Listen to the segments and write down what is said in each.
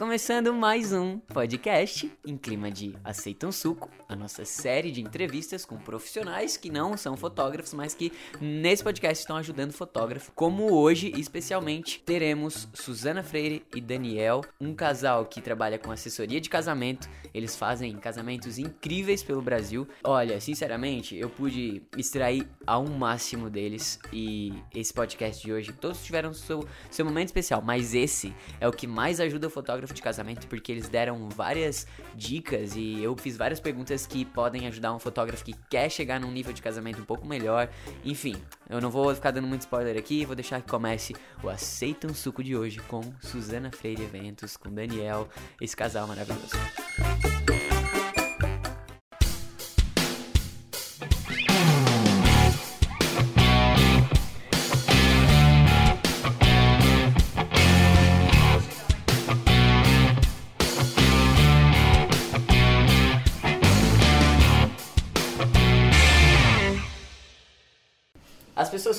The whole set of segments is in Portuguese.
Começando mais um podcast em clima de Aceita um Suco, a nossa série de entrevistas com profissionais que não são fotógrafos, mas que nesse podcast estão ajudando fotógrafo. Como hoje, especialmente, teremos Suzana Freire e Daniel, um casal que trabalha com assessoria de casamento. Eles fazem casamentos incríveis pelo Brasil. Olha, sinceramente, eu pude extrair ao máximo deles e esse podcast de hoje, todos tiveram seu, seu momento especial, mas esse é o que mais ajuda o fotógrafo de casamento porque eles deram várias dicas e eu fiz várias perguntas que podem ajudar um fotógrafo que quer chegar num nível de casamento um pouco melhor. Enfim, eu não vou ficar dando muito spoiler aqui, vou deixar que comece o Aceita um Suco de hoje com Suzana Freire Eventos, com Daniel, esse casal maravilhoso. As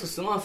pessoas costumam.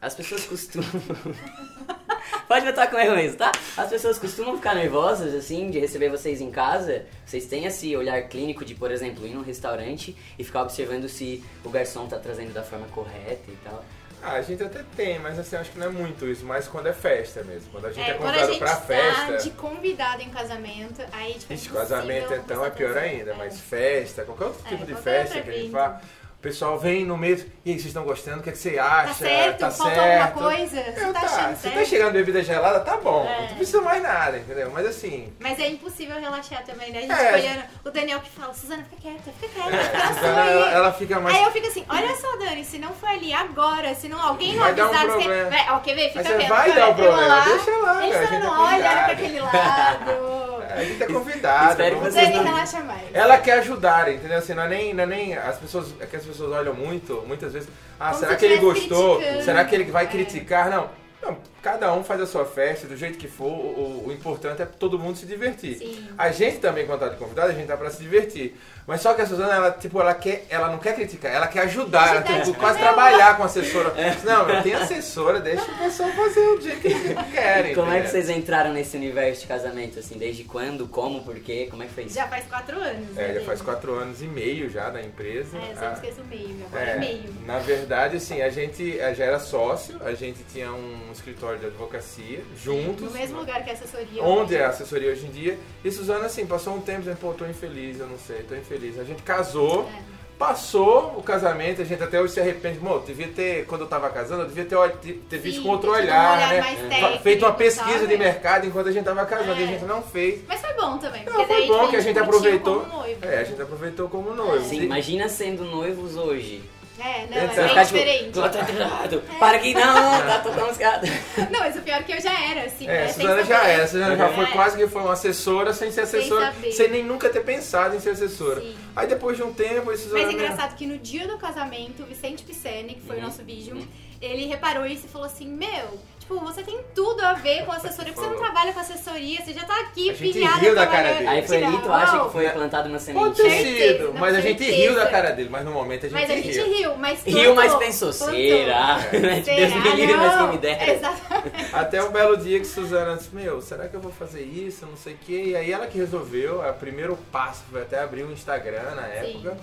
As pessoas costumam. Pode botar com erro mesmo, tá? As pessoas costumam ficar nervosas, assim, de receber vocês em casa. Vocês têm esse olhar clínico de, por exemplo, ir num restaurante e ficar observando se o garçom tá trazendo da forma correta e tal. Ah, a gente até tem, mas assim, acho que não é muito isso, mas quando é festa mesmo. Quando a gente é, É, quando a convidado gente pra tá festa. de convidado em casamento, aí tipo, é casamento então é pior ainda, É. mas festa, qualquer outro É, tipo de festa que a gente fala, pessoal vem no meio, e aí, vocês estão gostando? O que, é que você acha? Tá certo? Tá Faltou certo? alguma coisa? Você Eu tá tá, achando se certo? tá chegando bebida gelada, tá bom. É. Não precisa mais nada, entendeu? Mas assim, Mas é impossível relaxar também, né? A gente É. olhando o Daniel que fala, Suzana, fica quieta, fica quieta, é, Suzana, aí. ela, ela fica mais. Aí eu fico assim, olha só, Dani, se não for ali agora, se não alguém não um avisar, você problema. vai, ó, quer ver? Fica quieto, vai dar o problema, lá, deixa lá, Ele cara, a só gente não é olha, olha convidado. pra aquele lado. A gente é convidado. Espero que vocês Dani não- relaxa mais. Ela quer ajudar, entendeu? Assim, não é nem, não é nem as pessoas, é que as pessoas olham muito, muitas vezes, ah, Como será se que ele gostou? Será que ele vai criticar? Não. Não, cada um faz a sua festa do jeito que for, o, o importante é todo mundo se divertir. Sim. A gente também, quando tá de convidado, a gente tá pra se divertir. Mas só que a Suzana, ela, tipo, ela, quer, ela não quer criticar, ela quer ajudar, ela tem tipo, quase não. trabalhar com a assessora. Não, eu tenho assessora, deixa o pessoal fazer o dia que eles querem. Como é que entendeu? vocês entraram nesse universo de casamento, assim? Desde quando, como, por quê? Como é que foi isso? Já faz quatro anos, né? É, já faz quatro anos e meio já da empresa. É, eu Ah, sempre esqueço o meio, agora é, meio. Na verdade, assim, a gente eh, já era sócio, a gente tinha um escritório de advocacia juntos. No mesmo lugar que a assessoria. Onde hoje. é a assessoria hoje em dia. E Suzana, assim, passou um tempo dizendo, pô, tô infeliz, eu não sei, tô infeliz. A gente casou, É. passou o casamento, a gente até hoje se arrepende. Pô, devia ter, quando eu tava casando, eu devia ter, ter, visto Sim, com outro um olhar, olhar né? técnico, Feito uma pesquisa sabe? de mercado enquanto a gente tava casando, e a É. gente não fez. Mas foi bom também, porque Não, foi daí bom que a gente aproveitou. como noivo. É, a gente aproveitou como noivo. Sim, imagina sendo noivos hoje. É, não, é bem tipo, diferente. "Tô atrasado, para aqui não, tá tocando os gatos. Não, mas o pior é que eu já era, assim. É, né, a sem Suzana já era, a Suzana já É. foi quase que foi uma assessora sem ser Sem assessora, saber. sem nem nunca ter pensado em ser assessora. Sim. Aí depois de um tempo, Suzana... Mas é engraçado que no dia do casamento, o Vicente Pisani, que foi o nosso vídeo, ele reparou isso e falou assim, meu, tipo, você tem tudo a ver com assessoria, porque você não trabalha com assessoria, você já tá aqui A gente pilhada riu da cara dele. Aí foi ali, tu acha que foi plantado uma Pode semente? ter Certeza, sido, mas a gente riu da cara dele, mas no momento a gente Mas a gente riu. riu, mas Riu, mas pensou, será? Deus Será? me livre, mas quem me dera. Exatamente. Até o belo dia que Suzana disse, meu, será que eu vou fazer isso, não sei o quê. E aí ela que resolveu, o primeiro passo foi até abrir o Instagram na época.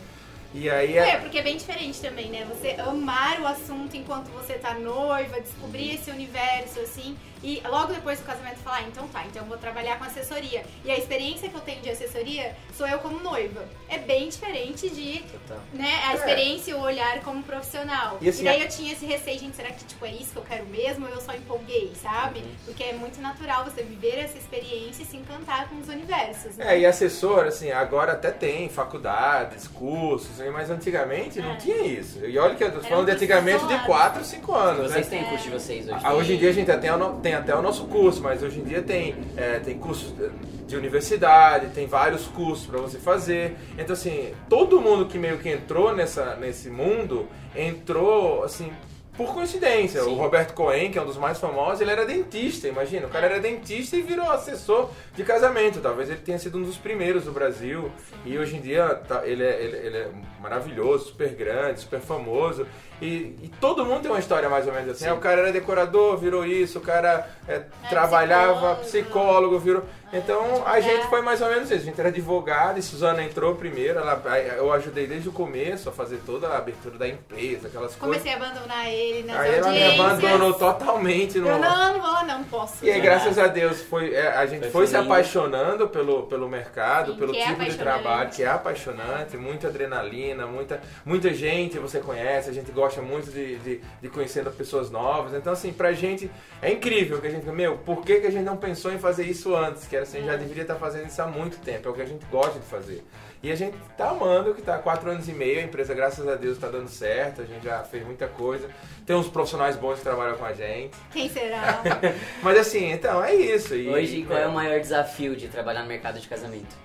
E aí... É, porque é bem diferente também, né? Você amar o assunto enquanto você tá noiva, descobrir esse universo, assim, e logo depois do casamento falar, ah, então tá, então eu vou trabalhar com assessoria. E a experiência que eu tenho de assessoria sou eu como noiva. É bem diferente de, né, a É. experiência e o olhar como profissional. E E, assim, daí eu tinha esse receio, gente, será que tipo, é isso que eu quero mesmo ou eu só empolguei, sabe? Uhum. Porque é muito natural você viver essa experiência e se encantar com os universos. né? É, e assessor, assim, agora até tem faculdades, cursos, né, mas antigamente não É. tinha isso. E olha que eu tô falando de antigamente de profissional. 4, 5 anos, Vocês né? têm o curso de vocês hoje? Ah, Hoje em dia a gente até o no- tem até o nosso curso, mas hoje em dia tem, é, tem cursos de universidade, tem vários cursos para você fazer. Então assim, todo mundo que meio que entrou nessa, nesse mundo entrou assim por coincidência, Sim. o Roberto Cohen, que é um dos mais famosos, ele era dentista, imagina. O cara era dentista e virou assessor de casamento. Talvez ele tenha sido um dos primeiros do Brasil. E hoje em dia tá- ele, é, ele, ele é maravilhoso, super grande, super famoso. E, e todo mundo tem uma história mais ou menos assim. Sim. O cara era decorador, virou isso. O cara é, trabalhava, psicólogo. psicólogo, virou... Então a É. gente foi mais ou menos isso. A gente era advogado e Suzana entrou primeiro. Ela, eu ajudei desde o começo a fazer toda a abertura da empresa, aquelas coisas. Comecei a abandonar ele nas Aí ela me abandonou totalmente no. Eu não, não vou não, não posso. E aí, graças a Deus, foi, é, a gente Foi foi se apaixonando pelo, pelo mercado, Sim, pelo que é tipo de trabalho, que é apaixonante, muita adrenalina, muita, muita gente você conhece, a gente gosta muito de, de, de conhecendo pessoas novas. Então, assim, pra gente é incrível que a gente, meu, por que, que a gente não pensou em fazer isso antes? Que era assim, já deveria estar fazendo isso há muito tempo, é o que a gente gosta de fazer. E a gente tá amando, que tá há quatro anos e meio, a empresa, graças a Deus, tá dando certo, a gente já fez muita coisa. Tem uns profissionais bons que trabalham com a gente. Quem será? Mas assim, então, é isso. E, Hoje, qual é o maior desafio de trabalhar no mercado de casamento?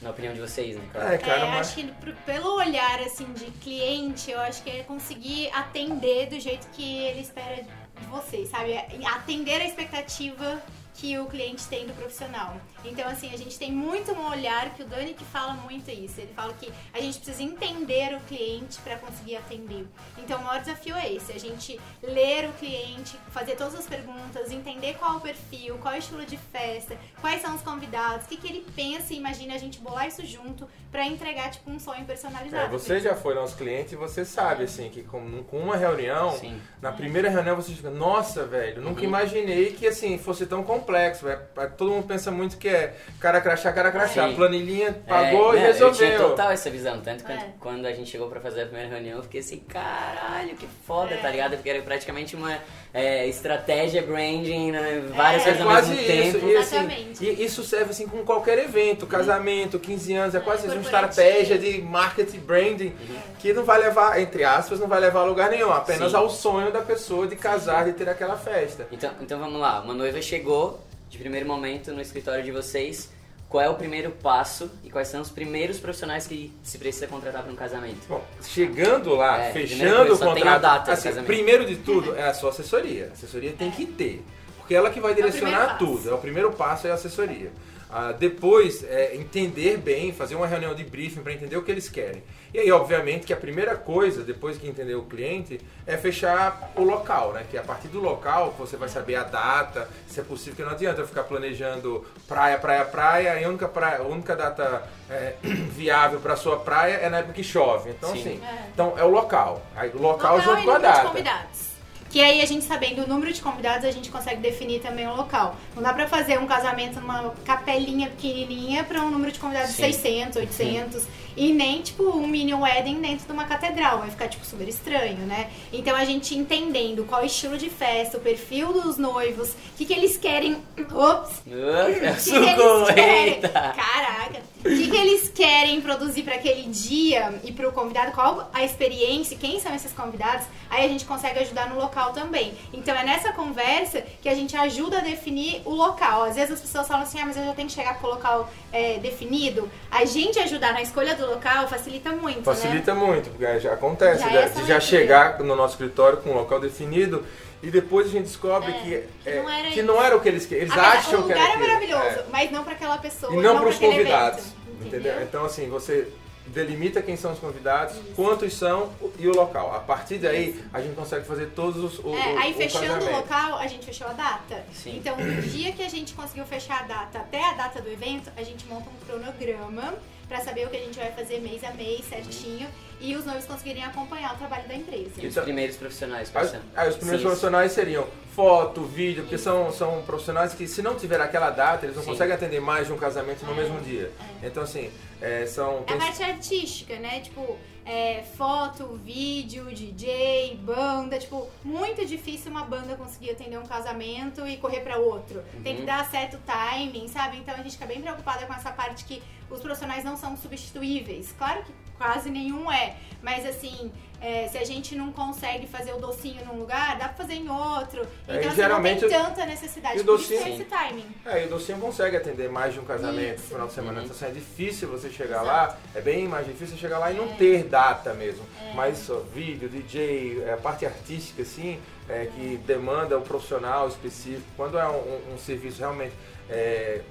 Na opinião de vocês, né? Claro. É, cara, É, mas... acho que pro- pelo olhar assim de cliente, eu acho que é conseguir atender do jeito que ele espera de você, sabe? É Atender a expectativa que o cliente tem do profissional. Então, assim, a gente tem muito um olhar que o Dani que fala muito isso. Ele fala que a gente precisa entender o cliente para conseguir atender. Então, o maior desafio é esse: a gente ler o cliente, fazer todas as perguntas, entender qual é o perfil, qual é o estilo de festa, quais são os convidados, o que, que ele pensa e imagina a gente bolar isso junto para entregar, tipo, um sonho personalizado. É, você já foi nosso cliente e você sabe, assim, que com, com uma reunião, Sim. na primeira reunião você fica, nossa, velho, nunca Uhum. imaginei que, assim, fosse tão complexo. Velho. Todo mundo pensa muito que é cara crachá, cara crachá. Sim. Planilhinha pagou É, e não, Eu tinha resolveu. total essa visão. Tanto que É. quando a gente chegou pra fazer a primeira reunião, eu fiquei assim, caralho, que foda, É. tá ligado? Porque era praticamente uma é, estratégia, branding, né? várias É, coisas É ao quase mesmo isso. tempo. E, assim, Exatamente. e isso serve assim com qualquer evento, casamento, 15 anos, é quase isso, uma estratégia de marketing branding que não vai levar, entre aspas, não vai levar a lugar nenhum, apenas Sim. ao sonho da pessoa de casar, de ter aquela festa. Então, então vamos lá, uma noiva chegou de primeiro momento no escritório de vocês. Qual é o primeiro passo e quais são os primeiros profissionais que se precisa contratar para um casamento? Bom, chegando lá, É, fechando coisa, o só tem contrato, a data do assim, casamento. primeiro de tudo é a sua assessoria. A assessoria tem que ter, porque ela que vai direcionar primeiro passo. tudo. É o primeiro passo é a assessoria. Ah, depois, é, entender bem, fazer uma reunião de briefing para entender o que eles querem. E aí, obviamente, que a primeira coisa, depois que entender o cliente, é fechar o local, né? Que a partir do local você vai saber a data, se é possível, que não adianta eu ficar planejando praia, praia, praia, e a única, praia, a única data é, viável para sua praia é na época que chove. Então, Sim. assim, É. então é o local. Aí, o local, Local junto com a data. convidados. Que aí a gente sabendo o número de convidados, a gente consegue definir também o local. Não dá pra fazer um casamento numa capelinha pequenininha pra um número de convidados Sim. de 600, 800 e nem tipo um mini wedding dentro de uma catedral, vai ficar tipo super estranho, né? Então a gente entendendo qual é o estilo de festa, o perfil dos noivos, o que que eles querem, ops, Uh, o que, que eles querem? Caraca! O que, que eles querem produzir para aquele dia e para o convidado? Qual a experiência? Quem são esses convidados? Aí a gente consegue ajudar no local também. Então é nessa conversa que a gente ajuda a definir o local. Às vezes as pessoas falam assim, ah, mas eu já tenho que chegar com o local é, definido. A gente ajudar na escolha do local facilita muito, né? Facilita muito, porque já acontece Já de- é já chegar no nosso escritório com um local definido e depois a gente descobre É, que, que é, não era que isso. não era o que eles queriam. Eles Ah, mas acham o que lugar era é maravilhoso, É. mas não para aquela pessoa. E não para pra os convidados. evento, Entendeu? Então, assim, você delimita quem são os convidados, quantos são e o local. A partir daí, a gente consegue fazer todos os. O, É, o- aí o fechando o casamento. local, a gente fechou a data. Sim. Então, no dia que a gente conseguiu fechar a data até a data do evento, a gente monta um cronograma pra saber o que a gente vai fazer mês a mês certinho e os noivos conseguirem acompanhar o trabalho da empresa. E os primeiros profissionais, são? aí os primeiros Sim, profissionais seriam foto, vídeo, porque são, são profissionais que se não tiver aquela data, eles não Sim. conseguem atender mais de um casamento no mesmo dia. Então assim, é, são. É a parte artística, né? Tipo, é, foto, vídeo, DJ, banda. Tipo, muito difícil uma banda conseguir atender um casamento e correr pra outro. Tem que Uhum. dar certo timing, sabe? Então a gente fica bem preocupada com essa parte que os profissionais não são substituíveis. Claro que quase nenhum é. Mas assim, É, se a gente não consegue fazer o docinho num lugar, dá pra fazer em outro. É, e Então, assim, geralmente não o- tem tanta necessidade. e o Por isso docinho- tem esse timing. É, e o docinho consegue atender mais de um casamento Isso. no final de semana. Uhum. Então, assim, é difícil você chegar Exato. lá, é bem mais difícil chegar lá e não É. ter data mesmo. Mas ó, vídeo, DJ, é, a parte artística, assim, é, que demanda um profissional específico. Quando é um, um- um serviço realmente é,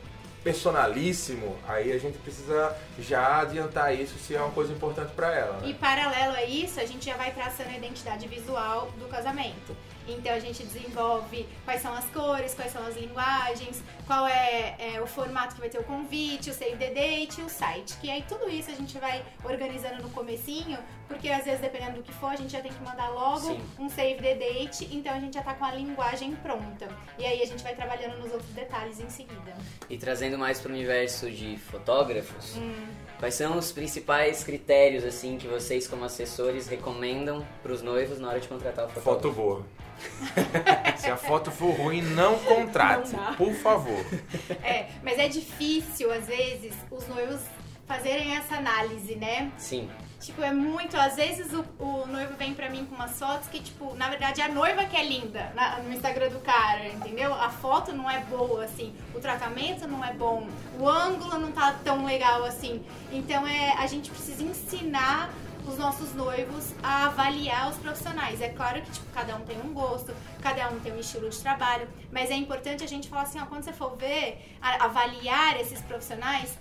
personalíssimo, aí a gente precisa já adiantar isso se é uma coisa importante para ela. E Né? paralelo a isso, a gente já vai traçando a identidade visual do casamento. Então a gente desenvolve quais são as cores, quais são as linguagens, qual é, é, o formato que vai ter o convite, o save the date e o site. Que aí tudo isso a gente vai organizando no comecinho, porque às vezes dependendo do que for, a gente já tem que mandar logo Sim. um save the date, então a gente já tá com a linguagem pronta. E aí a gente vai trabalhando nos outros detalhes em seguida. E trazendo mais para o universo de fotógrafos, Hum. quais são os principais critérios assim que vocês como assessores recomendam para os noivos na hora de contratar o fotógrafo? Foto boa. se a foto for ruim, não contrate, Não por favor. É, mas é difícil, às vezes, os noivos fazerem essa análise, né? Sim, Tipo, é muito. Às vezes o, o noivo vem pra mim com umas fotos que, tipo, na verdade é a noiva que é linda na- no Instagram do cara, entendeu? A foto não é boa, assim. O tratamento não é bom. O ângulo não tá tão legal assim. Então é, a gente precisa ensinar os nossos noivos a avaliar os profissionais. É claro que, tipo, cada um tem um gosto, cada um tem um estilo de trabalho, mas é importante a gente falar assim, ó, quando você for ver, avaliar esses profissionais,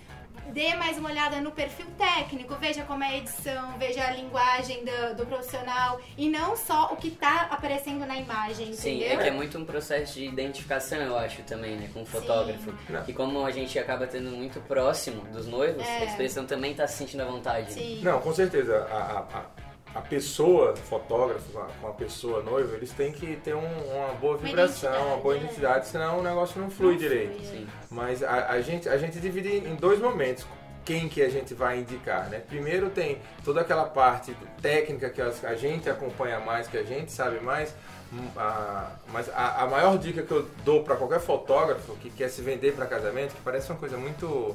dê mais uma olhada no perfil técnico, veja como é a edição, veja a linguagem do, do profissional e não só o que tá aparecendo na imagem, sim, entendeu? é que é muito um processo de identificação, eu acho também, né, com o fotógrafo. Não. E como a gente acaba tendo muito próximo dos noivos, É. a expressão também tá se sentindo à vontade. né? Sim. Não, com certeza. A, a, a- a pessoa, fotógrafo, com a, pessoa noiva, eles têm que ter um- uma boa Uma vibração, uma boa identidade, é. identidade, senão o negócio não flui Não direito. flui, é. Mas a, a gente, a gente divide em dois momentos quem que a gente vai indicar, né? Primeiro tem toda aquela parte técnica que a gente acompanha mais, que a gente sabe mais, hum, a- mas a, a maior dica que eu dou para qualquer fotógrafo que quer se vender para casamento, que parece uma coisa muito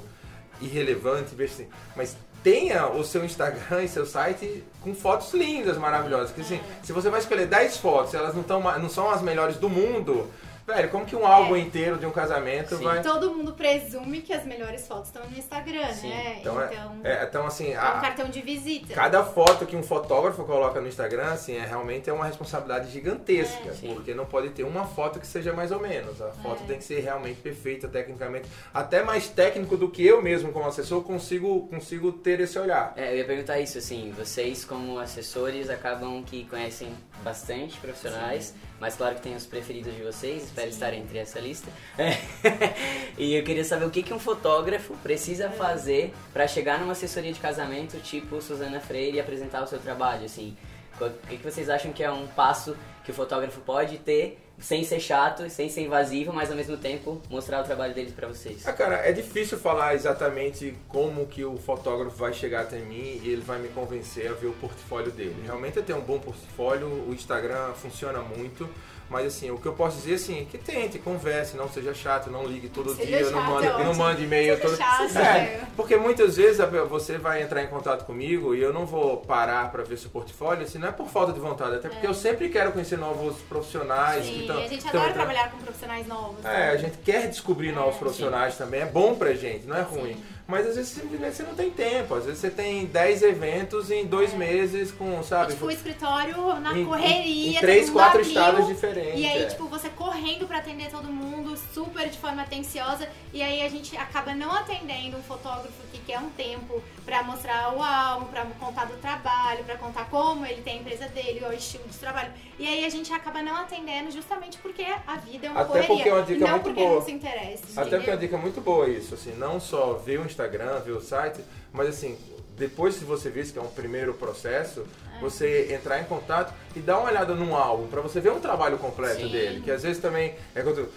irrelevante, assim, mas tenha o seu Instagram e seu site com fotos lindas, maravilhosas. Porque assim, se você vai escolher 10 fotos, elas não, tão, não são as melhores do mundo, velho, como que um álbum inteiro de um casamento Sim. vai. Todo mundo presume que as melhores fotos estão no Instagram, Sim. né? Então, Então, é, é- então assim, é a- um cartão de visita. cada foto que um fotógrafo coloca no Instagram, assim, é realmente é uma responsabilidade gigantesca, É. Sim. porque não pode ter uma foto que seja mais ou menos. A foto É. tem que ser realmente perfeita tecnicamente, até mais técnico do que eu mesmo como assessor consigo consigo ter esse olhar. É, eu ia perguntar isso, assim, vocês como assessores acabam que conhecem bastante profissionais, mas claro que tem os preferidos de vocês, espero Sim. estar entre essa lista. E eu queria saber o que, que um fotógrafo precisa fazer para chegar numa assessoria de casamento tipo Suzana Freire e apresentar o seu trabalho, assim. O que, que vocês acham que é um passo que o fotógrafo pode ter sem ser chato, sem ser invasivo, mas ao mesmo tempo mostrar o trabalho deles para vocês? Ah, cara, é difícil falar exatamente como que o fotógrafo vai chegar até mim e ele vai me convencer a ver o portfólio dele. Realmente eu tenho um bom portfólio, o Instagram funciona muito, mas assim, o que eu posso dizer assim, é que tente, converse, não seja chato, não ligue todo Seja dia, não chato, mande, é não mande e-mail todo chato, É, é. porque muitas vezes você vai entrar em contato comigo e eu não vou parar para ver seu portfólio, assim, não é por falta de vontade, até porque eu sempre quero conhecer novos profissionais que Sim, estão a gente adora entrando- trabalhar com profissionais novos. é, né? a gente quer descobrir novos É, profissionais também, é bom pra gente, não é ruim. Mas às vezes simplesmente você não tem tempo, às vezes você tem 10 eventos em dois meses com, sabe? Tipo, o escritório na em, correria, em, em três, quatro abriu, estados diferentes. E aí, é. tipo, você correndo pra atender todo mundo, super de forma atenciosa, e aí a gente acaba não atendendo um fotógrafo que quer um tempo pra mostrar o álbum, pra contar do trabalho, pra contar como ele tem a empresa dele, o estilo de trabalho. E aí a gente acaba não atendendo justamente porque a vida é uma Até correria. porque é uma dica não muito porque boa. não se interessa. Até porque é entendeu? uma dica muito boa isso, assim, não só ver o Instagram, ver o site, mas assim, depois que você vê isso, que é um primeiro processo, É. você entrar em contato e dar uma olhada num álbum, pra você ver um trabalho completo Sim. dele, que às vezes também, é, quando-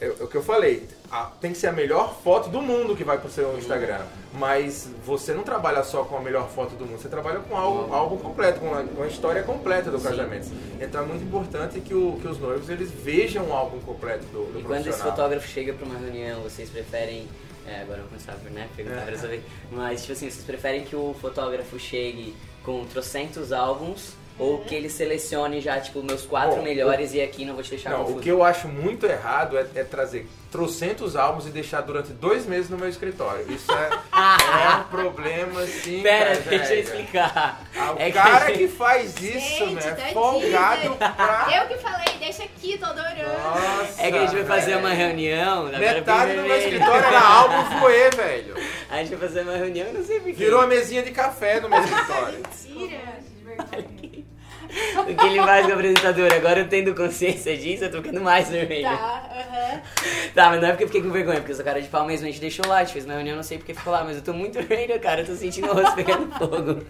é- é o que eu falei, a- tem que ser a melhor foto do mundo que vai pro seu Instagram, mas você não trabalha só com a melhor foto do mundo, você trabalha com algo, álbum completo, com a, com a história completa do Sim. casamento. Então é muito importante que, o- que os noivos, eles vejam o álbum completo do, do E quando esse fotógrafo chega pra uma reunião, vocês preferem. É, agora eu vou começar a né, perguntar pra saber. Mas, tipo assim, vocês preferem que o fotógrafo chegue com trocentos álbuns Ou que ele selecione já, tipo, meus quatro Bom, melhores e aqui não vou te deixar Não, confuso. o que eu acho muito errado é, é trazer trocentos álbuns e deixar durante dois meses no meu escritório. Isso é, é um problema, sim. Pera, cara, deixa eu explicar. Ah, o É que- cara que faz isso, Gente, né? É folgado pra... Eu que falei, deixa aqui, tô adorando. Nossa, É que a gente vai fazer velho. uma reunião. Metade do meu escritório era álbum voê, velho. A gente vai fazer uma reunião, eu não sei porquê. Virou a mesinha de café no meu escritório. Mentira. O que ele faz com o apresentador? Agora eu tendo consciência disso, eu tô ficando mais vermelho. Tá, aham. Tá, mas não é porque eu fiquei com vergonha, porque eu sou cara de pau mesmo, a gente deixou lá, a gente fez uma reunião, não sei porque ficou lá, mas eu tô muito vermelho, cara, eu tô sentindo o rosto pegando fogo.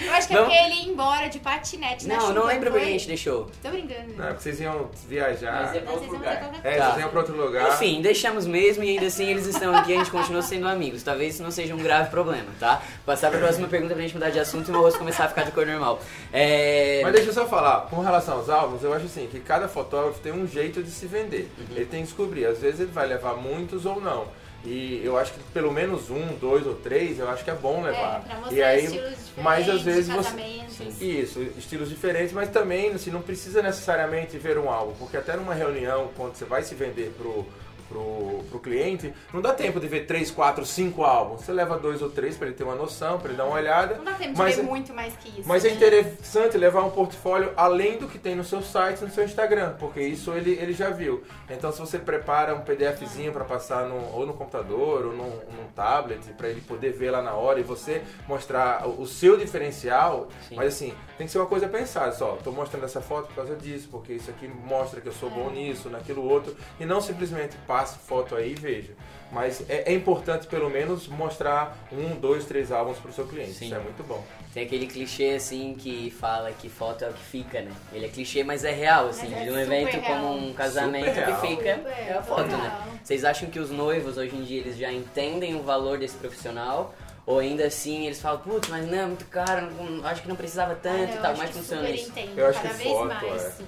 Eu acho que é Vamos- porque ele ia embora de patinete na Não, chuva. não lembro porque a gente deixou. Tô brincando. Não, é porque vocês iam viajar. Mas é pra outro lugar. É, vocês iam pra outro lugar. Enfim, deixamos mesmo e ainda assim eles estão aqui e a gente continua sendo amigos. Talvez isso não seja um grave problema, tá? Passar pra próxima pergunta pra gente mudar de assunto e meu rosto começar a ficar de cor normal. É. Mas deixa eu só falar, com relação aos álbuns, eu acho assim, que cada fotógrafo tem um jeito de se vender. Uhum. Ele tem que descobrir, às vezes ele vai levar muitos ou não. E eu acho que pelo menos um, dois ou três, eu acho que é bom levar. É, pra mostrar e aí, estilos diferentes, mas às vezes você. Isso, estilos diferentes, mas também assim, não precisa necessariamente ver um álbum, porque até numa reunião, quando você vai se vender pro, pro, pro cliente, não dá tempo de ver três, quatro, cinco álbuns. Você leva dois ou três para ele ter uma noção, para ele dar uma olhada. Não dá tempo de Mas ver é- muito mais que isso. Mas é né? interessante levar um portfólio além do que tem no seu site, no seu Instagram, porque isso ele, ele já viu. Então, se você prepara um PDFzinho para passar no, ou no computador ou num, num tablet, para ele poder ver lá na hora e você mostrar o, o seu diferencial, Sim. mas assim, tem que ser uma coisa pensada, só, tô mostrando essa foto por causa disso, porque isso aqui mostra que eu sou bom nisso, naquilo outro, e não simplesmente passe foto aí e veja. Mas é, é importante, pelo menos, mostrar um, dois, três álbuns para o seu cliente. Sim. Isso é muito bom. Tem aquele clichê assim que fala que foto é o que fica, né? Ele é clichê, mas é real, assim. Mas é de um evento real. como um casamento que fica Super, é a foto, né? Vocês acham que os noivos hoje em dia eles já entendem o valor desse profissional? Ou ainda assim eles falam, putz, mas não, é muito caro, não- acho que não precisava tanto Ah, e tal. que funciona isso? Eu acho cada que vez foto, mais, é. sim.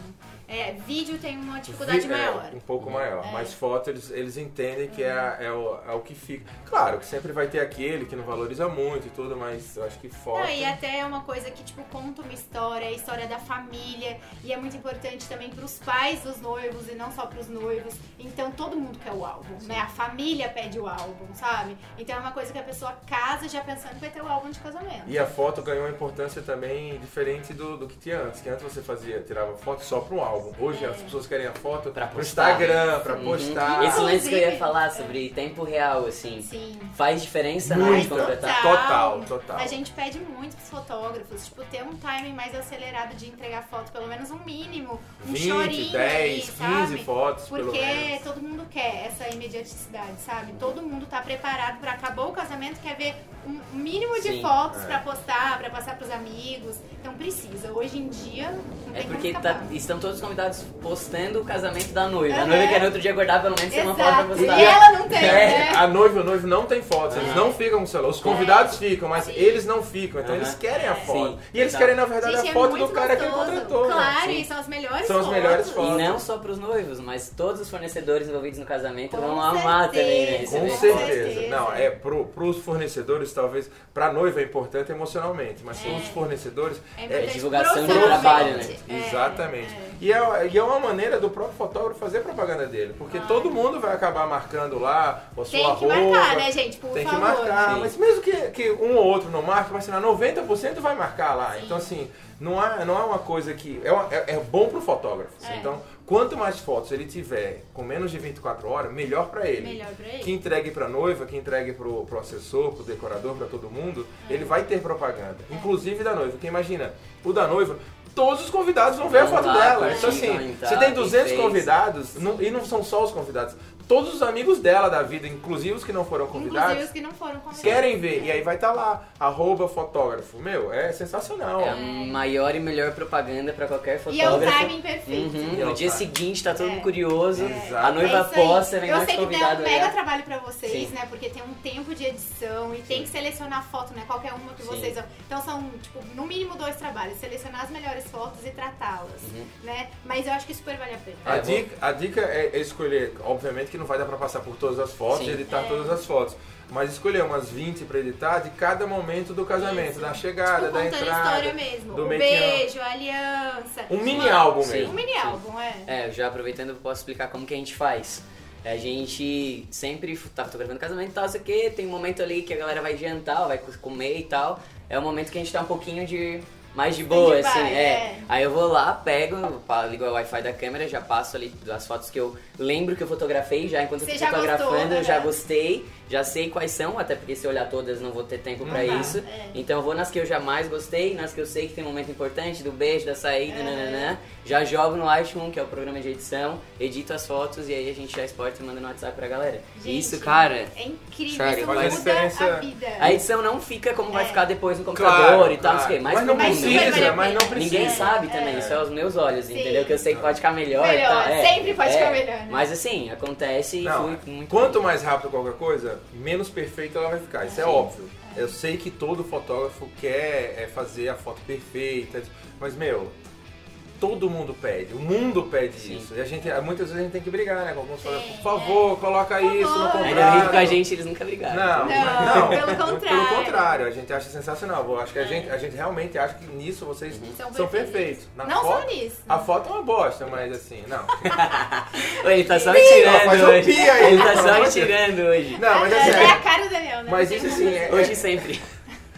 É, vídeo tem uma dificuldade Vi- maior. É, um pouco maior. É. Mas foto eles, eles entendem que é, é, o, é o que fica. Claro que sempre vai ter aquele que não valoriza muito e tudo, mas eu acho que foto. Não, e até é uma coisa que, tipo, conta uma história, a história da família. E é muito importante também pros pais dos noivos e não só pros noivos. Então todo mundo quer o álbum, né? A família pede o álbum, sabe? Então é uma coisa que a pessoa casa já pensando que vai ter o álbum de casamento. E a foto ganhou uma importância também diferente do, do que tinha antes. Que antes você fazia, tirava foto só para um álbum. Hoje É. as pessoas querem a foto Pra pro postar. Instagram, pra Uhum. postar. Esse lance que eu ia falar sobre tempo real, assim. Sim. Faz diferença na hora de contratar? Total, total. A gente pede muito pros fotógrafos, tipo, ter um timing mais acelerado de entregar foto, pelo menos um mínimo, um 20, chorinho 10, ali, 15 sabe? fotos, pelo Porque menos. todo mundo quer essa imediaticidade, sabe? Todo mundo tá preparado pra acabou o casamento, quer ver um mínimo de Sim, fotos é. pra postar, pra passar pros amigos. Então precisa. Hoje em dia não É tem porque como tá- estão todos os convidados postando o casamento da noiva. A Aham. noiva quer no outro dia guardar pelo menos uma foto pra postar. E ela não tem, É, né? a noiva e o noivo não tem fotos, eles É. não ficam com o celular. Os convidados ficam, mas Sim. eles não ficam. Então eles querem a É. foto. Sim, E eles querem, na verdade, Gente, a é foto do cara que gostoso. contratou. né? Claro, Sim. e são as melhores São as fotos. melhores E fotos. não só pros noivos, mas todos os fornecedores envolvidos no casamento Com vão amar também, né? certeza. Com certeza. certeza. Não, é pro, pros fornecedores, talvez, pra noiva é importante emocionalmente, mas É. pros fornecedores É, é, divulgação de trabalho, né? É, Exatamente. é. E, é, e é uma maneira do próprio fotógrafo fazer propaganda dele, porque Claro. todo mundo vai acabar marcando lá a sua Tem que roupa. marcar, né, gente? Por Tem que favor. marcar, Sim. mas mesmo que, que um ou outro não marque, vai ser 90% vai marcar lá. Sim. Então, assim, não é, não é uma coisa que. É, uma- é, é bom pro fotógrafo. É. Então, quanto mais fotos ele tiver com menos de 24 horas, melhor pra ele. Melhor pra ele. Que entregue pra noiva, que entregue pro, pro assessor, pro decorador, pra todo mundo, É. ele vai ter propaganda. Inclusive da noiva. Porque imagina, o da noiva, todos os convidados vão ver a foto dela. Então assim, comentar, você tem quem 200 fez. convidados, não- e não são só os convidados. Todos os amigos dela da vida, inclusive os que não foram Inclusive convidados, os que não foram convidados. querem ver. E aí vai estar lá, arroba fotógrafo. Meu, é sensacional. É a maior e melhor propaganda pra qualquer E é o fotógrafo. timing perfeito. Uhum, é No o dia seguinte tá todo mundo É. curioso, Exato. a noiva É posta, vem Eu mais sei que dá convidado um mega olhar. trabalho pra vocês, Sim. né? Porque tem um tempo de edição e tem que selecionar foto, né? Qualquer uma que Sim. vocês... Então são, tipo, no mínimo dois trabalhos. Selecionar as melhores fotos e tratá-las, Uhum. né? Mas eu acho que super vale a pena. A É, dica, a dica é é escolher, obviamente que não vai dar pra passar por todas as fotos Sim. e editar É. todas as fotos. Mas escolher umas 20 pra editar de cada momento do casamento, Isso. da chegada, tipo, da entrada. história mesmo. do o beijo, a aliança. Um mini Uma- álbum Sim. mesmo. Um mini álbum, é. É, já aproveitando, eu posso explicar como que a gente faz. A gente sempre tá fotografando casamento e tal, sei o que, tem um momento ali que a galera vai jantar, vai comer e tal. É um momento que a gente tá um pouquinho de mais de boa, assim, é. é. Aí eu vou lá, pego, ligo o Wi-Fi da câmera, já passo ali as fotos que eu lembro que eu fotografei, já enquanto Você eu tô fotografando, gostou, eu já né? gostei, já sei quais são, até porque se eu olhar todas não vou ter tempo dá, isso. é. Então eu vou nas que eu já mais gostei, nas que eu sei que tem um momento importante, do beijo, da saída, Uhum. nananã. Já jogo no Lightroom, que é o programa de edição, edito as fotos e aí a gente já exporta e manda no WhatsApp pra galera. Gente, Isso, cara. É incrível, Sério, isso muda diferença- a vida. A edição não fica como vai É. ficar depois no computador Claro, e tal, não claro. sei o quê. Mas, Mas não precisa, mas não precisa. Ninguém É, sabe é. também, isso é os meus olhos, Sim. entendeu? Que eu sei que pode ficar melhor, e Melhor, tal. é. sempre pode É. ficar melhor, né? Mas assim, acontece e Não, fui muito. quanto mais rápido qualquer coisa, menos perfeita ela vai ficar. Isso é óbvio. Eu sei que todo fotógrafo quer é, fazer a foto perfeita, mas meu, todo mundo pede, o mundo pede Sim. isso. E a gente, muitas vezes a gente tem que brigar, né? Com alguns Sim, fotógrafos, por favor, coloca Por isso no contrato. Ainda bem que com a gente eles nunca brigaram. Não, Não, não, pelo contrário. Pelo contrário, a gente acha sensacional. Eu acho que a gente, a gente realmente acha que nisso vocês São são, perfeitos. Na Não foto, só nisso. A foto é uma bosta, mas assim, não. Ele tá só tirando hoje. Ele tá só tirando hoje. Não, mas é é, é a cara do Daniel, né? Mas isso assim, é, Hoje e sempre.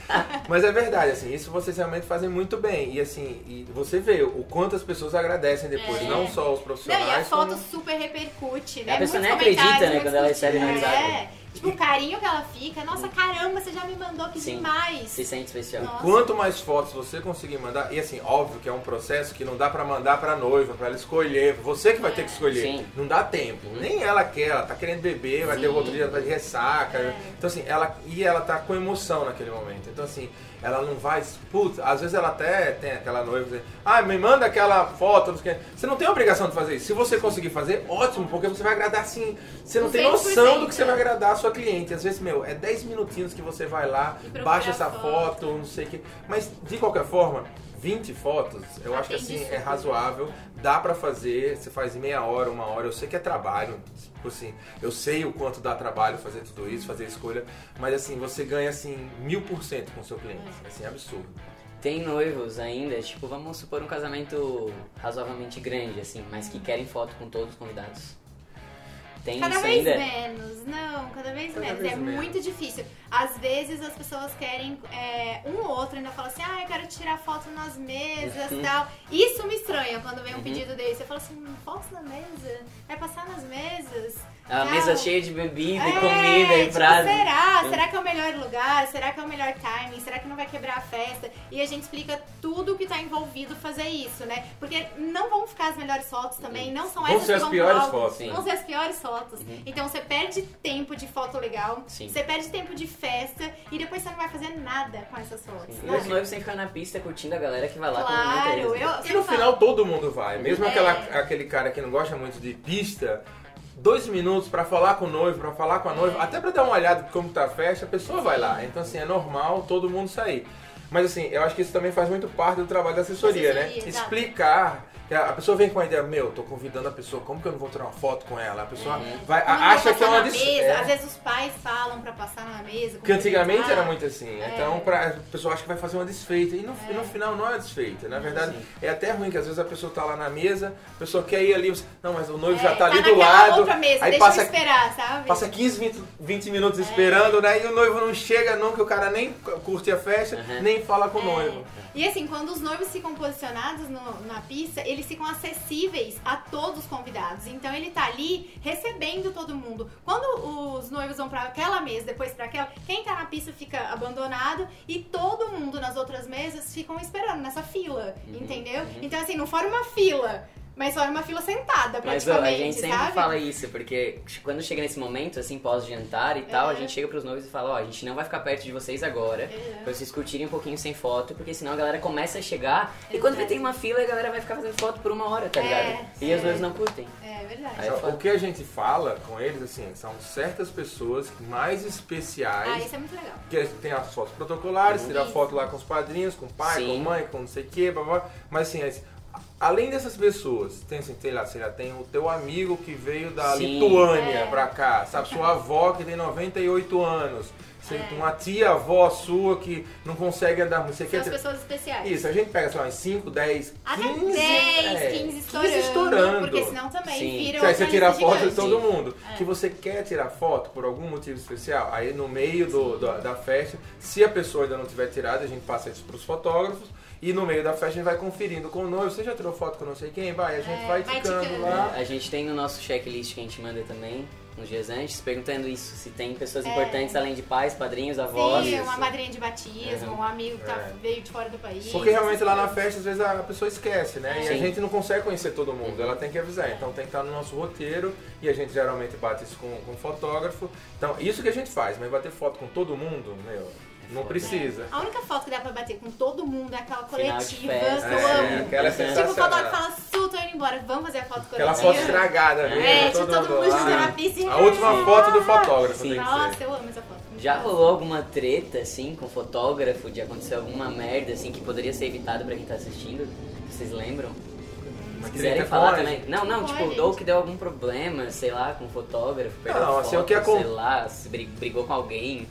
Mas é verdade, assim, isso vocês realmente fazem muito bem. E assim, e você vê o quanto as pessoas agradecem depois, É. não só os Não, profissionais. e a foto como- super repercute, né? A pessoa Muitos nem acredita, né, quando ela recebe no curtidas. WhatsApp. É. Tipo, o carinho que ela fica. Nossa, caramba, você já me mandou, que Sim. demais. Se sente especial. Nossa. Quanto mais fotos você conseguir mandar, e assim, óbvio que é um processo que não dá pra mandar pra noiva, pra ela escolher, você que vai ter que escolher. Sim. Não dá tempo. Nem ela quer, ela tá querendo beber, vai ter Sim. outro dia ela tá de ressaca. É. Então assim, ela e ela tá com emoção naquele momento. Então assim, ela não vai, putz, às vezes ela até tem aquela noiva que diz, ah, me manda aquela foto, não sei o quê. Você não tem obrigação de fazer isso. Se você conseguir fazer, ótimo, porque você vai agradar assim. Você não tem 200%, noção do que você vai é. agradar a sua cliente. Às vezes, meu, é 10 minutinhos que você vai lá, baixa essa foto. foto, não sei o que. Mas de qualquer forma, 20 fotos, eu acho que assim é razoável, dá pra fazer, você faz em meia hora, uma hora, eu sei que é trabalho, tipo assim, eu sei o quanto dá trabalho fazer tudo isso, fazer a escolha, mas assim, você ganha assim mil por cento com o seu cliente, assim, é absurdo. Tem noivos ainda, tipo, vamos supor um casamento razoavelmente grande, assim, mas que querem foto com todos os convidados. Tem Cada isso vez ainda? menos, não, cada vez Cada menos. vez é menos. muito difícil. Às vezes as pessoas querem, é, um ou outro ainda fala assim, ah, eu quero tirar foto nas mesas e tal. Isso me estranha quando vem um Uhum. pedido desse. Você fala assim, foto na mesa? Vai passar nas mesas? A mesa cheia de bebida e É, comida e tipo, prato. Será? Será que é o melhor lugar? Será que é o melhor timing? Será que não vai quebrar a festa? E a gente explica tudo que tá envolvido fazer isso, né? Porque não vão ficar as melhores fotos também, não são Vão essas ser que as vão piores álbum. fotos. Sim. Vão ser as piores fotos. Então você perde tempo de foto legal, Sim. você perde tempo de festa e depois você não vai fazer nada com essas fotos. E né? os noivos têm que ficar na pista curtindo a galera que vai lá Claro, né? eu, E no falo- final todo mundo vai, mesmo É. aquela, aquele cara que não gosta muito de pista, dois minutos pra falar com o noivo, pra falar com a noiva, até pra dar uma olhada de como tá a festa, a pessoa vai lá. Então assim, é normal todo mundo sair. Mas assim, eu acho que isso também faz muito parte do trabalho da assessoria, né? Assessoria, exato. Explicar. Que A a pessoa vem com a ideia, meu, tô convidando a pessoa, como que eu não vou tirar uma foto com ela? A pessoa vai, Como eu vou acha que é uma mesa. é. Às vezes os pais falam pra passar na mesa. Porque antigamente cumprimentar. era muito assim. É. Então pra, a pessoa acha que vai fazer uma desfeita. E no, e no final não é desfeita. Na verdade, é até ruim que às vezes a pessoa tá lá na mesa, a pessoa quer ir ali, você- não, mas o noivo É, já tá, ali do lado. outra mesa, aí deixa passa, eu esperar, sabe? passa 15, 20, 20 minutos É. esperando, né? E o noivo não chega nunca, o cara nem curte a festa, Uhum. nem fala com o É. noivo. E assim, quando os noivos ficam posicionados no- na pista, eles ficam acessíveis a todos os convidados. Então ele tá ali recebendo todo mundo. Quando os noivos vão pra aquela mesa, depois pra aquela, quem tá na pista fica abandonado e todo mundo nas outras mesas ficam esperando nessa fila, Uhum, entendeu? Então assim, não forma uma fila, mas forma uma fila sentada Mas ó, praticamente, a gente sempre sabe? fala isso, porque quando chega nesse momento, assim, pós-jantar e tal, a Uhum. gente chega pros noivos e fala, ó, a gente não vai ficar perto de vocês agora, Uhum. pra vocês curtirem um pouquinho sem foto, porque senão a galera começa a chegar, e quando Exato. tem uma fila, a galera vai ficar fazendo foto por uma hora, tá É, ligado? E os sim. noivos não curtem. É verdade. Aí é Só- foda. o que a gente fala com eles, assim, são certas pessoas mais Ah, especiais. isso é muito legal. Que tem as fotos protocolares, tirar Isso. foto lá com os padrinhos, com o pai, Sim. com a mãe, com não sei o que, blá, blá. mas assim, as, além dessas pessoas, tem assim, sei lá, sei lá, tem o teu amigo que veio da Sim. Lituânia É. pra cá, sabe? Sua avó que tem 98 anos. Você É. uma tia avó sua que não consegue andar muito. Você São quer as ter... pessoas especiais. Isso, a gente pega, sei lá, uns 5, 10, Até 15, 10, é, 15 estourando, estourando. Porque senão também Sim. vira aí você tira foto de todo mundo. É. Que você quer tirar foto por algum motivo especial. Aí no meio do, do- da festa, se a pessoa ainda não tiver tirado, a gente passa isso pros fotógrafos. E no meio da festa a gente vai conferindo com o noivo. Você já tirou foto com não sei quem? Vai, a gente É, vai vai ticando lá. A gente tem no nosso checklist que a gente manda também, uns dias antes, perguntando isso, se tem pessoas É. importantes além de pais, padrinhos, avós. Sim, uma madrinha de batismo, Uhum. um amigo que tá- É. veio de fora do país. Porque realmente lá na festa, às vezes a pessoa esquece, né? E a Sim. gente não consegue conhecer todo mundo, ela tem que avisar. Então tem que estar no nosso roteiro e a gente geralmente bate isso com, com o fotógrafo. Então, isso que a gente faz, mas bater foto com todo mundo, meu, não precisa. A única foto que dá pra bater com todo mundo é aquela coletiva festa, que eu É, amo. aquela é Tipo, o fotógrafo fala, Su, tô indo embora, vamos fazer a foto coletiva. Aquela foto estragada, né? É, tipo, todo mundo junto na piscina. A última foto do fotógrafo Sim. Nossa, eu amo essa foto. Já rolou alguma treta, assim, com fotógrafo, de acontecer alguma merda, assim, que poderia ser evitado pra quem tá assistindo? Vocês lembram? Se quiserem falar com também. Não, não, Com tipo, ou que deu algum problema, sei lá, com o fotógrafo, perdeu Não, foto, assim, o que acon- sei lá, brigou com alguém.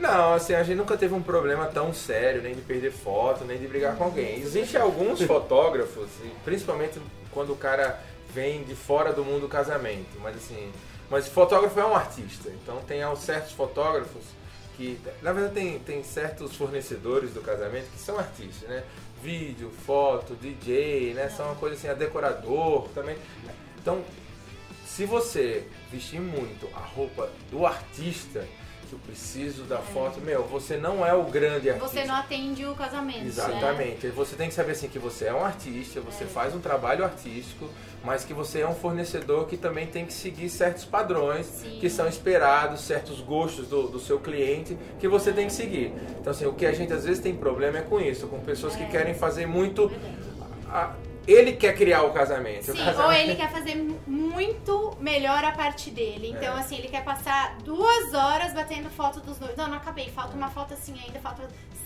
Não, assim, a gente nunca teve um problema tão sério, nem de perder foto, nem de brigar com alguém. Existem alguns fotógrafos, principalmente quando o cara vem de fora do mundo do casamento, mas assim, mas fotógrafo é um artista, então tem certos fotógrafos que, na verdade tem, tem certos fornecedores do casamento que são artistas, né? Vídeo, foto, DJ, né? São uma coisa assim, a decorador também. Então, se você vestir muito a roupa do artista, que eu preciso da foto, meu, você não é o grande artista. Você não atende o casamento, né? Exatamente. Você tem que saber assim que você é um artista, você faz um trabalho artístico, mas que você é um fornecedor que também tem que seguir certos padrões Sim. que são esperados, certos gostos do, do seu cliente que você tem que seguir. Então assim, o que a gente às vezes tem problema é com isso, com pessoas que querem fazer muito a- ele quer criar o casamento. o Sim, casamento- ou ele quer fazer mu- muito melhor a parte dele. Então, É. assim, ele quer passar duas horas batendo foto dos noivos. Não, não acabei. Falta uma foto assim ainda, falta.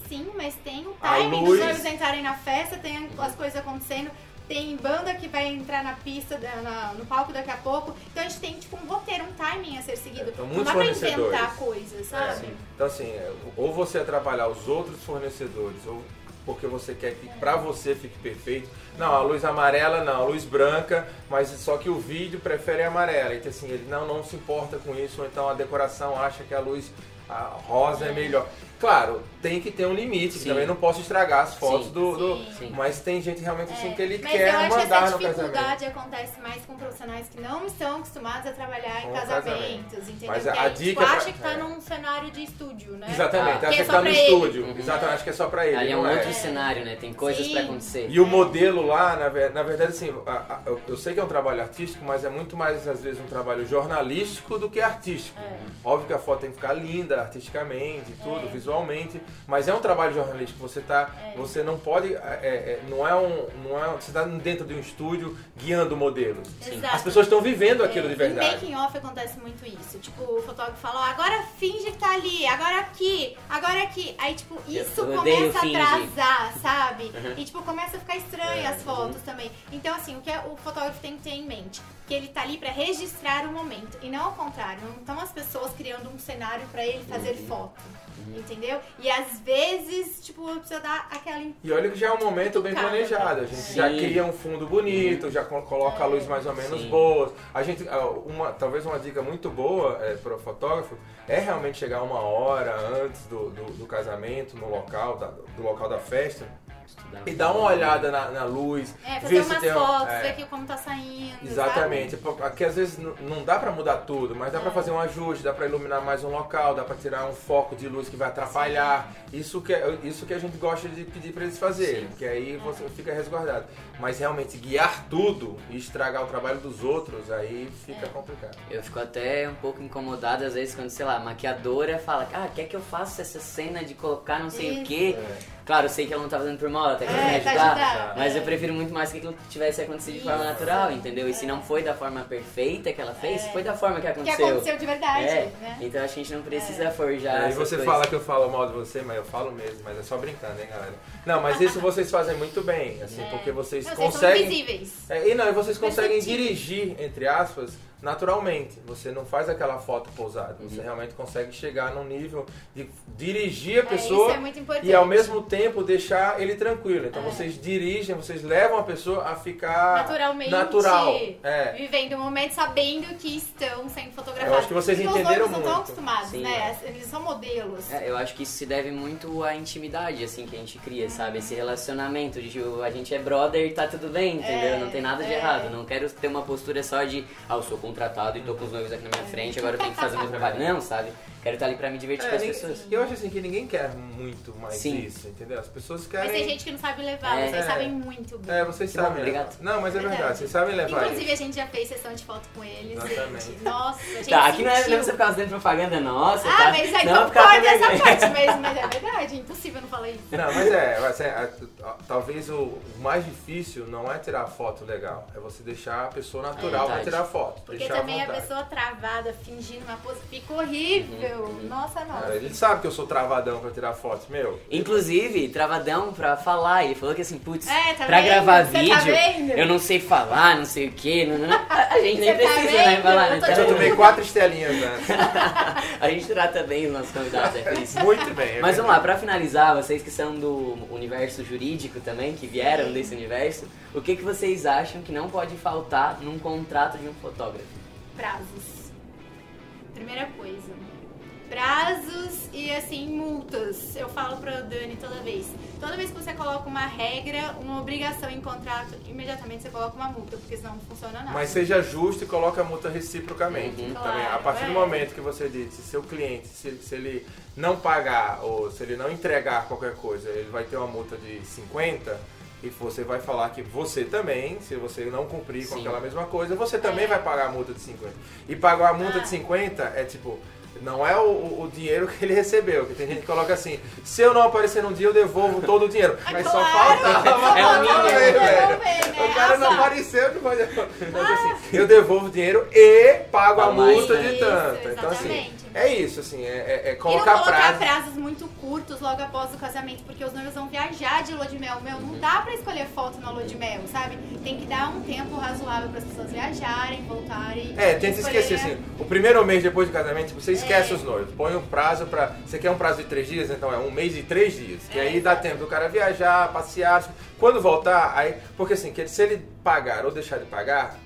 Sim, mas tem o timing dos noivos entrarem na festa, tem as coisas acontecendo. Tem banda que vai entrar na pista, na- no palco daqui a pouco. Então a gente tem, tipo, um roteiro, um timing a ser seguido. Então, não dá pra inventar coisas, sabe? É, então assim, é, ou você atrapalhar os outros fornecedores, ou porque você quer que pra você fique perfeito. Não, a luz amarela não, a luz branca, mas só que o vídeo prefere a amarela. Então assim, ele não, não se importa com isso, ou então a decoração acha que a luz a rosa é melhor. Claro, tem que ter um limite, que Sim. também não posso estragar as fotos Sim. do, do- Sim. Mas tem gente realmente assim É, que ele Mas quer eu acho que mandar essa no casamento. dificuldade acontece mais com profissionais que não estão acostumados a trabalhar em casamentos, entendeu? Mas que a- a tipo, dica pra- acha que tá é. num cenário de estúdio, né? Exatamente, Ah. acha Que é que só tá no ele. estúdio. Uhum. Exatamente, acho que é só pra ele. Ali é não um é. outro cenário, né? Tem coisas Sim. pra acontecer. E o modelo lá, na, na verdade, assim, a- a- eu, eu sei que é um trabalho artístico, mas é muito mais, às vezes, um trabalho jornalístico do que artístico. É. Óbvio que a foto tem que ficar linda, artisticamente, e tudo, visualmente, mas é um trabalho jornalístico. Você tá, É. você não pode, é, é, não é um, não é, você está dentro de um estúdio guiando modelos. Exato. As pessoas estão vivendo aquilo É, de Em verdade. making off acontece muito isso. Tipo, o fotógrafo fala, ó, agora finge que tá ali, agora aqui, agora aqui. Aí, tipo, isso Eu começa a finge. atrasar, sabe? Uhum. E, tipo, começa a ficar estranho É, as fotos também. Então, assim, o que o fotógrafo tem que ter em mente? Que ele tá ali pra registrar o momento. E não ao contrário. Não estão as pessoas criando um cenário pra ele fazer Uhum. foto. Entendeu? E às vezes, tipo, precisa dar aquela E olha que já é um momento bem planejado. A gente Sim. já cria um fundo bonito, já co- coloca a luz mais ou menos Sim. boa. A gente, ah, uma, talvez uma dica muito boa para o fotógrafo é realmente chegar uma hora antes do, do, do casamento, no local, da, do local da festa, Estudar. e dar uma olhada na, na luz. É, fazer ver se umas tem um- fotos, é. ver que como tá saindo. Exatamente, porque às vezes não dá pra mudar tudo, mas dá pra fazer um ajuste, dá pra iluminar mais um local, dá pra tirar um foco de luz que vai atrapalhar. Isso que, é- isso que a gente gosta de pedir pra eles fazerem, que aí você fica resguardado. Mas realmente guiar tudo e estragar o trabalho dos outros, aí fica complicado. Eu fico até um pouco incomodado às vezes quando, sei lá, a maquiadora fala, ah, quer que eu faça essa cena de colocar não sei o Isso. quê? É. Claro, eu sei que ela não tá fazendo por mal, ela tá querendo É, me tá ajudar. ajudando, mas é. eu prefiro muito mais que aquilo tivesse acontecido de forma Isso. natural, entendeu? E se não foi da forma perfeita que ela fez, foi da forma que Que aconteceu. aconteceu de verdade, É, né? então acho que a gente não precisa forjar. É, e essas você coisas. fala que eu falo mal de você, mas eu falo mesmo, mas é só brincando, hein, galera? Não, mas isso vocês fazem muito bem, assim, porque vocês Não, vocês são conseguem. invisíveis. É, e não, e vocês conseguem dirigir, entre aspas, naturalmente. Você não faz aquela foto pousada. Você Uhum. realmente consegue chegar num nível de dirigir a É, pessoa isso é muito importante. e ao mesmo tempo deixar ele tranquilo. Então É. vocês dirigem, vocês levam a pessoa a ficar Naturalmente. natural. É. Vivendo o momento, sabendo que estão sendo fotografados. Eu acho que vocês Porque entenderam os noivos não muito. estão acostumados, Sim, né? Eles são modelos. É, eu acho que isso se deve muito à intimidade, assim, que a gente cria, sabe? Esse relacionamento de tipo, a gente é brother e tá tudo bem, entendeu? É, não tem nada de é. errado. Não quero ter uma postura só de, ah, eu sou contratado e tô com os noivos aqui na minha frente, agora eu tenho que fazer o meu trabalho. Não, sabe? Quero estar ali pra me divertir É, com as ninguém- pessoas. eu acho assim que ninguém quer muito mais Sim. isso, entendeu? As pessoas Mas querem. tem gente que não sabe levar, É. vocês É. sabem muito bem. É, vocês Que bom, sabem. obrigado. levar. Não, mas é verdade, Verdade. vocês sabem levar Inclusive, isso. a gente já fez sessão de foto com eles, Exatamente. gente. Nossa, a gente Tá, aqui não é, é você ficar fazendo propaganda nossa, Ah, tá? mas aí não, com essa parte mesmo, mas é verdade, impossível não falar isso. Não, mas é, vai ser- a- a- talvez o, mais difícil não é tirar foto legal, é você deixar a pessoa natural pra verdade. tirar foto. Porque também a pessoa travada, fingindo uma pose, fica horrível. Uhum, Nossa, nossa. É, Ele sabe que eu sou travadão pra tirar fotos, meu. Inclusive, travadão pra falar, ele falou que assim, putz, É, tá pra vendo? gravar Você tá vídeo, vendo? eu não sei falar, não sei o que, a gente nem Você tá precisa, né, falar, Eu né? Tá vendo? tomei quatro estelinhas antes. A gente trata bem os nossos convidados, é por isso. Muito bem. é Mas vamos lá, pra finalizar, vocês que são do universo jurídico também, que vieram Sim. desse universo, o que, que vocês acham que não pode faltar num contrato de um fotógrafo? Prazos. Primeira coisa. Prazos e assim, multas. Eu falo pra Dani toda vez. Toda vez que você coloca uma regra, uma obrigação em contrato, imediatamente você coloca uma multa, porque senão não funciona nada. Mas seja justo e coloque a multa reciprocamente. Uhum. também. a Claro, partir do é. momento que você diz, se seu cliente, se, se ele não pagar ou se ele não entregar qualquer coisa, ele vai ter uma multa de 50 e você vai falar que você também, se você não cumprir com Sim. aquela mesma coisa, você também É. vai pagar a multa de 50. E pagar a multa Ah. de 50 é tipo. Não é o, o- dinheiro que ele recebeu, que tem gente que coloca assim, se eu não aparecer num dia, eu devolvo todo o dinheiro. Mas só claro. faltava É o mínimo. devolver, velho. Devolver, né? O cara não Ah, só. apareceu, não. Então, assim, eu devolvo o dinheiro e pago a multa de tanto. Então, assim, exatamente. É isso, assim, é, é- é colocar colocar prazos muito curtos logo após o casamento, porque os noivos vão viajar de lua de mel. Meu, não dá pra escolher foto na lua de mel, sabe? Tem que dar um tempo razoável para as pessoas viajarem, voltarem. É, tenta escolher- esquecer, assim, o primeiro mês depois do casamento, tipo, você esquece É. os noivos. Põe um prazo pra. Você quer um prazo de três dias? Então é um mês e três dias. Que É, aí dá tempo do cara viajar, passear. Quando voltar, aí. Porque assim, que se ele pagar ou deixar de pagar,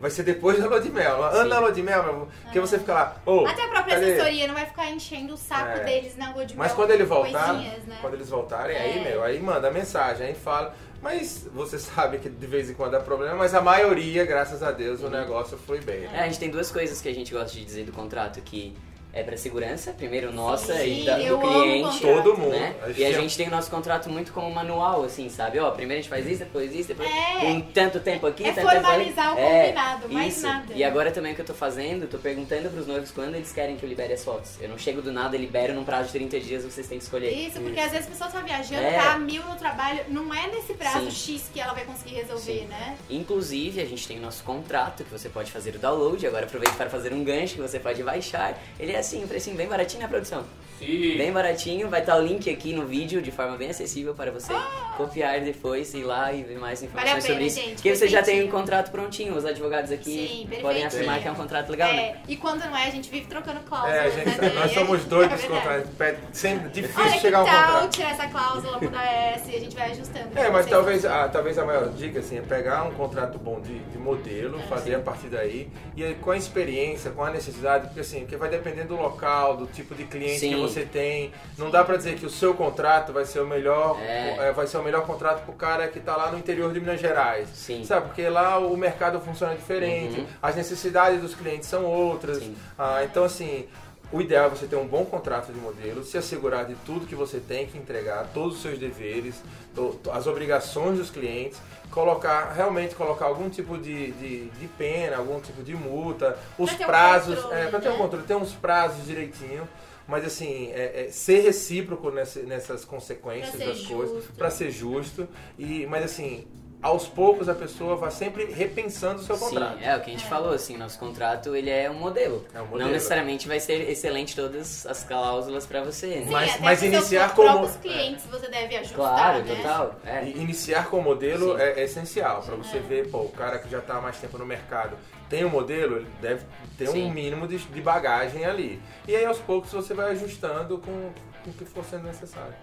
vai ser depois da lua de mel. Anda na lua de mel, porque você fica lá. ô, Até a própria cadê? assessoria não vai ficar enchendo o saco É. deles na lua de Mas mel quando ele voltar, né? quando eles voltarem, aí, É. meu, aí manda mensagem, aí fala. Mas você sabe que de vez em quando dá problema, mas a maioria, graças a Deus, o negócio foi bem. É, a gente tem duas coisas que a gente gosta de dizer do contrato, que é pra segurança, primeiro nossa Sim, e da, do cliente. Todo mundo. Né? E a é- gente tem o nosso contrato muito como manual, assim, sabe? Ó, primeiro a gente faz isso, depois isso, depois É. com tanto tempo aqui, É tanto tempo ali. formalizar o É, combinado, mais isso. nada. E agora também o que eu tô fazendo, tô perguntando pros noivos quando eles querem que eu libere as fotos. Eu não chego do nada, libero num prazo de 30 dias, vocês têm que escolher. Isso, porque às vezes a pessoa tá viajando, É. tá a mil no trabalho, não é nesse prazo Sim. X que ela vai conseguir resolver, Sim. né? Inclusive, a gente tem o nosso contrato, que você pode fazer o download. Agora aproveito para fazer um gancho que você pode baixar. Ele é assim, um precinho bem baratinho na produção. Sim. Bem baratinho, vai estar o link aqui no vídeo de forma bem acessível para você copiar depois, ir lá e ver mais informações Vale pena, sobre isso. gente, Porque você já tem um contrato prontinho, os advogados aqui Sim, podem afirmar que é um contrato legal, né? É, e quando não é, a gente vive trocando cláusulas, É, a gente, né? nós somos doidos É contratos. Sempre difícil Olha que chegar a um tal contrato. tirar essa cláusula, mudar essa e a gente vai ajustando. É, mas talvez a, talvez a maior dica assim, é pegar um contrato bom de, de modelo, É, fazer a partir daí, e aí, com a experiência, com a necessidade, porque assim, porque vai depender do local, do tipo de cliente Sim. que você tem. Não dá pra dizer que o seu contrato vai ser o melhor, É. é, vai ser o melhor contrato pro cara que tá lá no interior de Minas Gerais. Sim. Sabe, porque lá o mercado funciona diferente, Uhum. as necessidades dos clientes são outras. Sim. Ah, então assim, o ideal é você ter um bom contrato de modelo, se assegurar de tudo que você tem que entregar, todos os seus deveres, to- to- as obrigações dos clientes, colocar, realmente colocar algum tipo de, de, de pena, algum tipo de multa, os um prazos, controle, é, pra ter um né? controle, ter uns prazos direitinho. Mas assim, é, é ser recíproco nessa- nessas consequências das coisas, justo. para ser justo. E, mas assim, aos poucos a pessoa vai sempre repensando o seu contrato. Sim, é o que a gente falou, assim, nosso contrato ele é um modelo. É um modelo. Não necessariamente vai ser excelente todas as cláusulas pra você, né? Sim, Mas- até mas iniciar seus como- clientes você deve ajustar, Claro, né? total. É. E iniciar com o modelo Sim. é, é essencial para você ver, pô, o cara que já está há mais tempo no mercado tem um modelo, ele deve ter Sim. um mínimo de, de bagagem ali. E aí aos poucos você vai ajustando com, com o que for sendo necessário.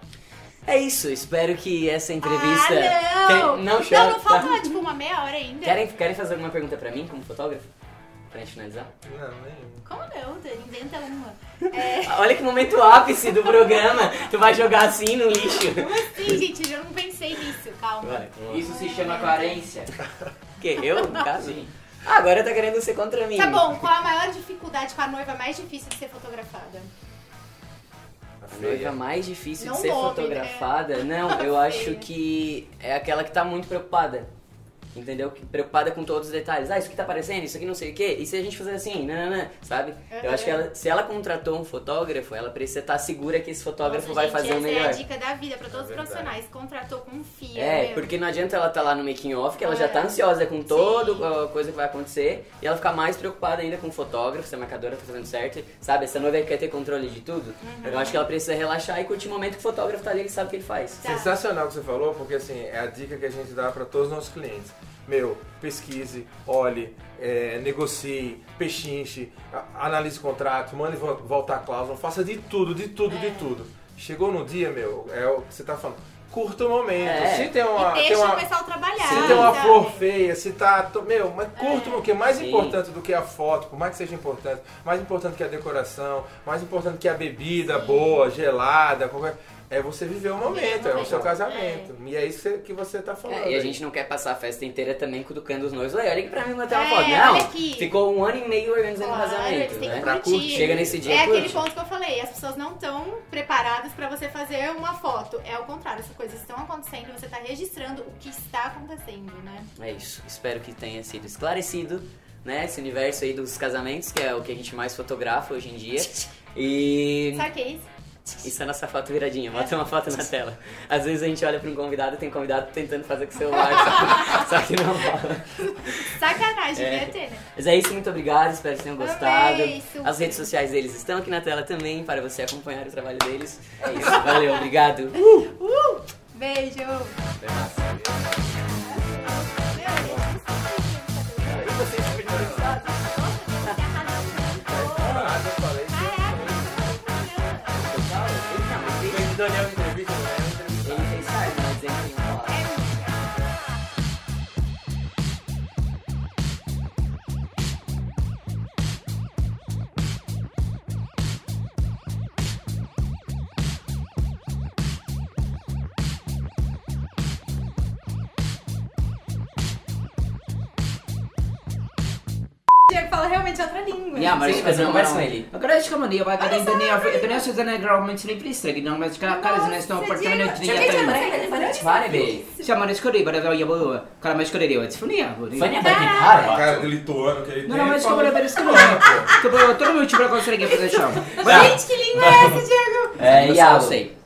É isso, espero que essa entrevista. Ah, não! Tem- Não, chora, não falta tipo uma meia hora ainda. Querem, querem fazer alguma pergunta pra mim, como fotógrafo? Pra gente finalizar? Não, nenhum. Como não? Inventa uma. É, Olha que momento ápice do programa. Tu vai jogar assim no lixo. como assim, gente? Eu não pensei nisso. Calma. Vai. Isso se chama carência. Que? Eu, no caso? Ah, agora tá querendo ser contra mim. Tá bom, qual a maior dificuldade com a noiva mais difícil de ser fotografada? A noiva mais difícil Não de ser nome, fotografada? Não, eu acho que é aquela que tá muito preocupada. Entendeu? Preocupada com todos os detalhes. Ah, isso aqui tá aparecendo, isso aqui não sei o quê. E se a gente fazer assim, nananã, sabe? Eu Uhum. acho que ela, se ela contratou um fotógrafo, ela precisa estar segura que esse fotógrafo Nossa, vai gente, fazer o essa melhor. é a dica da vida pra todos os É verdade. profissionais. Contratou, confia. É, meu. porque não adianta ela estar lá no making off, que ela já É. tá ansiosa com toda a coisa que vai acontecer, e ela ficar mais preocupada ainda com o fotógrafo, se a marcadora tá fazendo certo, sabe? Essa noiva quer ter controle de tudo. Uhum. Eu acho que ela precisa relaxar e curtir o momento que o fotógrafo tá ali, ele sabe o que ele faz. Tá. Sensacional o que você falou, porque assim, é a dica que a gente dá para todos os nossos clientes. Meu, pesquise, olhe, é, negocie, pechinche, analise o contrato, mande vo- voltar a cláusula, faça de tudo, de tudo, É. de tudo. Chegou no dia, meu, é o que você tá falando. Curta o momento. É. Se tem uma. e tem deixa uma o pessoal trabalhar. se tem uma flor feia, se tá. Meu, mas curta, É. o que é mais Sim. importante do que a foto, por mais que seja importante, mais importante que a decoração, mais importante que a bebida boa, gelada, qualquer. É você viver o momento, é o seu casamento. E é isso que- você tá falando. É, e a gente não quer passar a festa inteira também cutucando os noivos. Olha, olha aqui pra mim bater uma É, foto. Não, ficou um ano e meio organizando o Claro, casamento, né? que Pra curtir. Chega nesse dia, É aquele curte. ponto que eu falei, as pessoas não estão preparadas pra você fazer uma foto. É o contrário, essas coisas estão acontecendo e você tá registrando o que está acontecendo, né? É isso. Espero que tenha sido esclarecido, né? Esse universo aí dos casamentos, que é o que a gente mais fotografa hoje em dia. E Sabe o que é isso? Isso é a nossa foto viradinha, bota uma foto na tela. Às vezes a gente olha pra um convidado, tem convidado tentando fazer com o celular, só, que não rola. Sacanagem, É. ter, né? Mas é isso, muito obrigado, espero que tenham gostado. Amei. As redes sociais deles estão aqui na tela também, para você acompanhar o trabalho deles. É isso, valeu, obrigado. Uh! Beijo! É massa. Mas não man conversa ele. Acho que man dia vai cada Daniel, Daniel se dana graumente nem que não mas cara cara não também não tinha Parece várias vezes. Chama nesse corri para ver a boa. Cara mais corri eu disfonia. Fania A Barquinhara? cara do lituano que ele Não, não, mas como era isso que não. Tipo, todo mundo para conseguir fazer chão. Gente, que língua é essa, Diego? É, Eu Iago. sei.